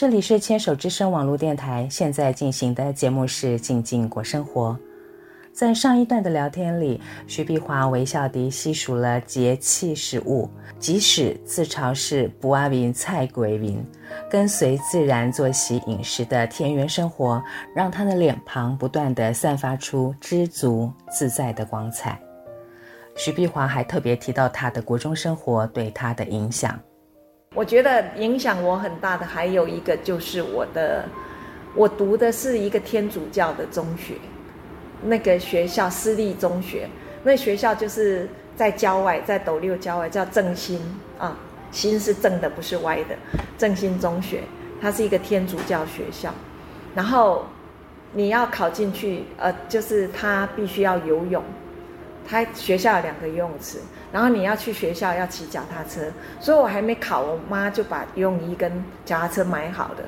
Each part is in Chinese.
这里是牵手之声网络电台，现在进行的节目是《静静过生活》。在上一段的聊天里，徐碧华微笑地细数了节气食物，即使自嘲是不阿明菜鬼名，跟随自然作息饮食的田园生活，让他的脸庞不断地散发出知足自在的光彩。徐碧华还特别提到他的国中生活对他的影响。我觉得影响我很大的还有一个就是我的，我读的是一个天主教的中学，那个学校私立中学，那学校就是在郊外，在斗六郊外叫正心啊，心是正的，不是歪的，正心中学，它是一个天主教学校，然后你要考进去，呃，就是他必须要游泳，他学校有两个游泳池。然后你要去学校要骑脚踏车，所以我还没考，我妈就把游泳衣跟脚踏车买好了，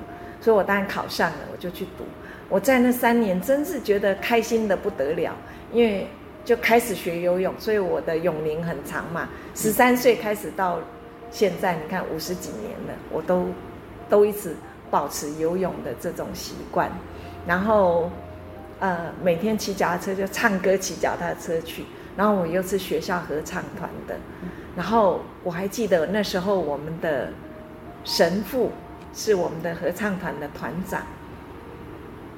所以我当然考上了，我就去读。我在那三年真是觉得开心的不得了，因为就开始学游泳，所以我的泳龄很长嘛，十三岁开始到现在，你看五十几年了，我都都一直保持游泳的这种习惯。然后呃，每天骑脚踏车就唱歌骑脚踏车去。然后我又是学校合唱团的，然后我还记得那时候我们的神父是我们的合唱团的团长，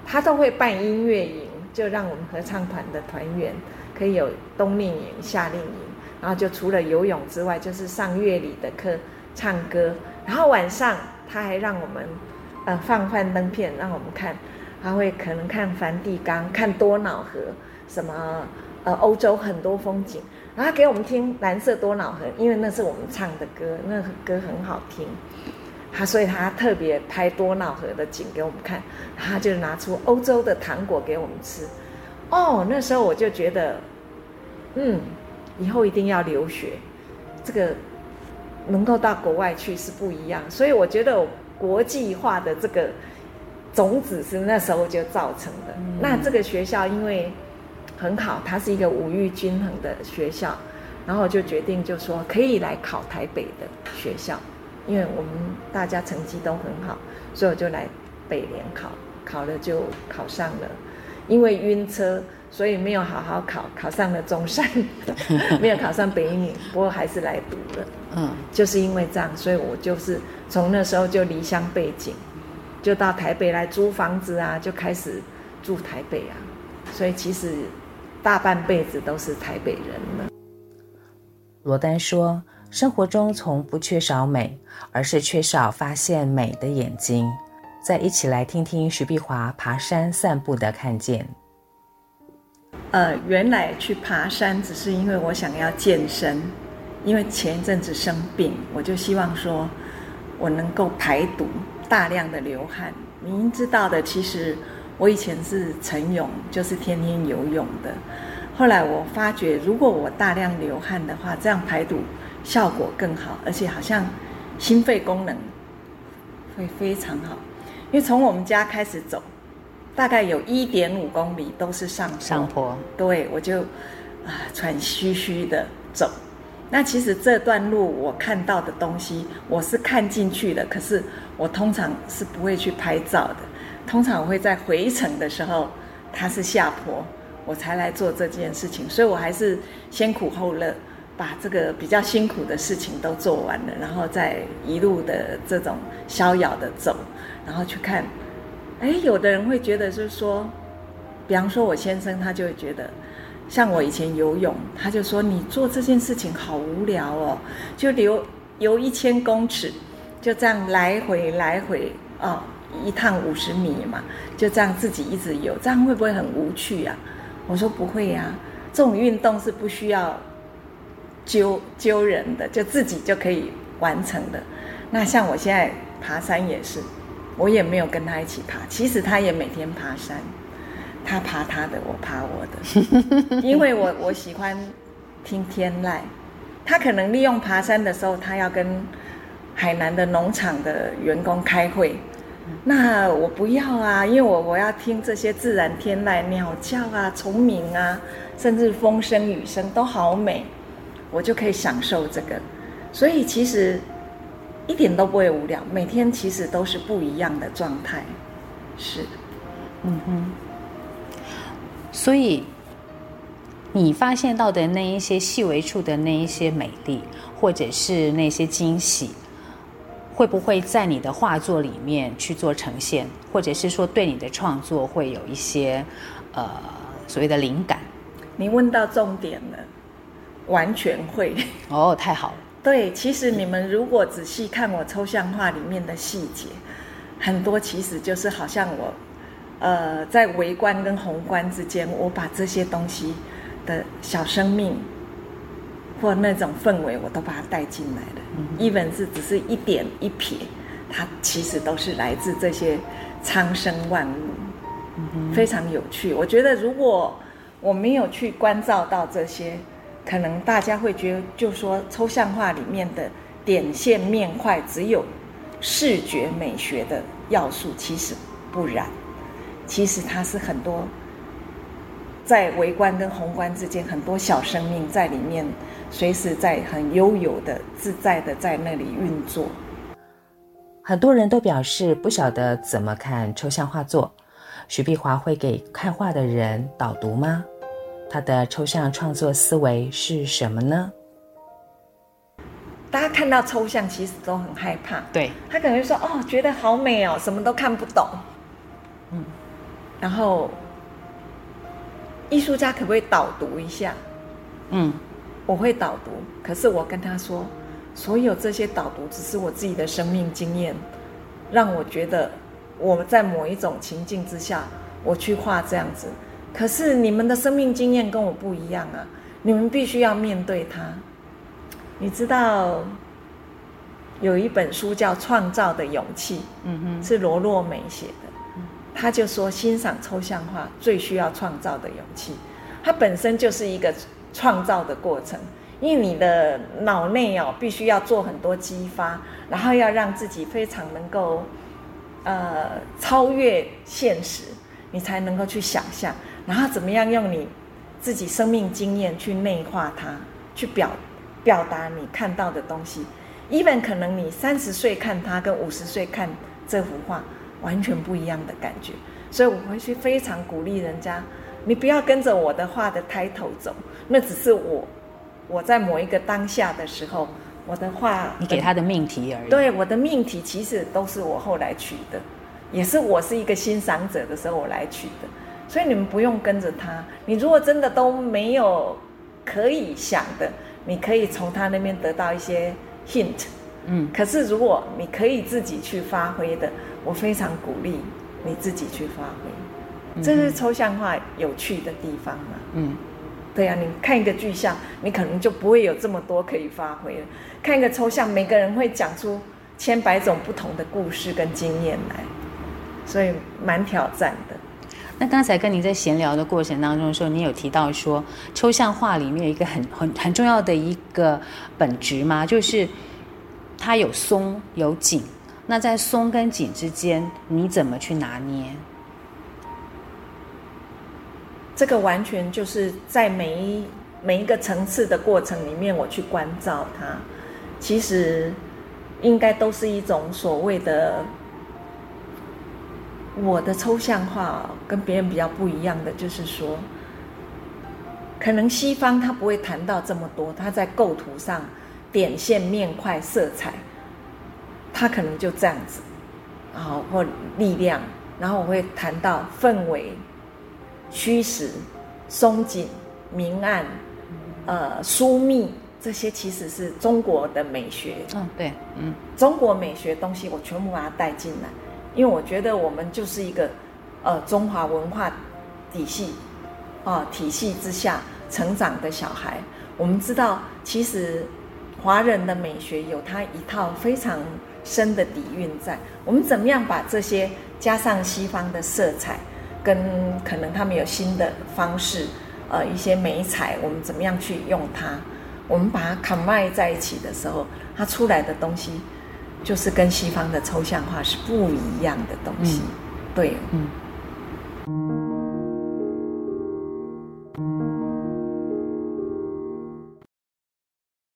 他都会办音乐营，就让我们合唱团的团员可以有冬令营、夏令营，然后就除了游泳之外，就是上乐理的课、唱歌，然后晚上他还让我们呃放幻灯片让我们看，他会可能看梵蒂冈、看多瑙河什么。呃，欧洲很多风景，然后他给我们听《蓝色多瑙河》，因为那是我们唱的歌，那个歌很好听。他所以他特别拍多瑙河的景给我们看，他就拿出欧洲的糖果给我们吃。哦，那时候我就觉得，嗯，以后一定要留学，这个能够到国外去是不一样。所以我觉得国际化的这个种子是那时候就造成的。嗯、那这个学校因为。很好，它是一个五育均衡的学校，然后我就决定就说可以来考台北的学校，因为我们大家成绩都很好，所以我就来北联考，考了就考上了，因为晕车，所以没有好好考，考上了中山，没有考上北一女，不过还是来读了。嗯，就是因为这样，所以我就是从那时候就离乡背井，就到台北来租房子啊，就开始住台北啊，所以其实。大半辈子都是台北人了。罗丹说：“生活中从不缺少美，而是缺少发现美的眼睛。”再一起来听听徐碧华爬山散步的看见。呃，原来去爬山只是因为我想要健身，因为前一阵子生病，我就希望说我能够排毒，大量的流汗。您知道的，其实。我以前是晨泳，就是天天游泳的。后来我发觉，如果我大量流汗的话，这样排毒效果更好，而且好像心肺功能会非常好。因为从我们家开始走，大概有一点五公里都是上坡。上坡。对，我就啊喘吁吁的走。那其实这段路我看到的东西，我是看进去的，可是我通常是不会去拍照的。通常我会在回程的时候，它是下坡，我才来做这件事情，所以我还是先苦后乐，把这个比较辛苦的事情都做完了，然后再一路的这种逍遥的走，然后去看。哎，有的人会觉得就是说，比方说我先生他就会觉得，像我以前游泳，他就说你做这件事情好无聊哦，就游游一千公尺，就这样来回来回哦。一趟五十米嘛，就这样自己一直游，这样会不会很无趣啊？我说不会呀，这种运动是不需要揪揪人的，就自己就可以完成的。那像我现在爬山也是，我也没有跟他一起爬。其实他也每天爬山，他爬他的，我爬我的，因为我我喜欢听天籁。他可能利用爬山的时候，他要跟海南的农场的员工开会，那我不要啊，因为我我要听这些自然天籁，鸟叫啊，虫鸣啊，甚至风声雨声都好美，我就可以享受这个。所以其实一点都不会无聊，每天其实都是不一样的状态，是，嗯哼。所以你发现到的那一些细微处的那一些美丽，或者是那些惊喜，会不会在你的画作里面去做呈现，或者是说对你的创作会有一些呃所谓的灵感？你问到重点了，完全会。哦，太好了。对，其实你们如果仔细看我抽象画里面的细节，很多其实就是好像我，呃，在微观跟宏观之间，我把这些东西的小生命或那种氛围，我都把它带进来了。嗯，even 是只是一点一撇，它其实都是来自这些苍生万物，嗯，非常有趣。我觉得如果我没有去关照到这些。可能大家会觉得，就说抽象画里面的点线面块只有视觉美学的要素，其实不然。其实它是很多在微观跟宏观之间很多小生命在里面，随时在很悠游的、自在的在那里运作。很多人都表示不晓得怎么看抽象画作，徐碧华会给看画的人导读吗？他的抽象创作思维是什么呢？大家看到抽象，其实都很害怕。对，他可能会说：“哦，觉得好美哦，什么都看不懂。”嗯，然后艺术家可不可以导读一下？嗯，我会导读，可是我跟他说，所有这些导读只是我自己的生命经验，让我觉得我在某一种情境之下，我去画这样子。可是你们的生命经验跟我不一样啊！你们必须要面对它。你知道有一本书叫《创造的勇气》，嗯哼，是罗洛美写的。他就说，欣赏抽象画最需要创造的勇气。它本身就是一个创造的过程，因为你的脑内哦，必须要做很多激发，然后要让自己非常能够呃超越现实，你才能够去想象。然后怎么样用你自己生命经验去内化它，去表表达你看到的东西。even 可能你三十岁看它，跟五十岁看这幅画完全不一样的感觉。所以我会去非常鼓励人家，你不要跟着我的话的 title 走，那只是我我在某一个当下的时候，我的话你给他的命题而已。对，我的命题其实都是我后来取的，也是我是一个欣赏者的时候我来取的。所以你们不用跟着他。你如果真的都没有可以想的，你可以从他那边得到一些 hint。嗯。可是如果你可以自己去发挥的，我非常鼓励你自己去发挥。这是抽象画有趣的地方嘛。嗯。对呀，你看一个具象，你可能就不会有这么多可以发挥了。看一个抽象，每个人会讲出千百种不同的故事跟经验来，所以蛮挑战的。那刚才跟你在闲聊的过程当中的时候，你有提到说，抽象画里面有一个很很很重要的一个本质吗？就是它有松有紧。那在松跟紧之间，你怎么去拿捏？这个完全就是在每一每一个层次的过程里面，我去关照它。其实应该都是一种所谓的。我的抽象化跟别人比较不一样的，就是说，可能西方他不会谈到这么多，他在构图上点线、面块、色彩，他可能就这样子，然后或力量，然后我会谈到氛围、虚实、松紧、明暗、呃疏密，这些其实是中国的美学。嗯，对，嗯，中国美学东西我全部把它带进来。因为我觉得我们就是一个，呃，中华文化体系，啊、呃，体系之下成长的小孩。我们知道，其实华人的美学有它一套非常深的底蕴在。我们怎么样把这些加上西方的色彩，跟可能他们有新的方式，呃，一些美彩，我们怎么样去用它？我们把它 combine 在一起的时候，它出来的东西就是跟西方的抽象画是不一样的东西。嗯、对，嗯。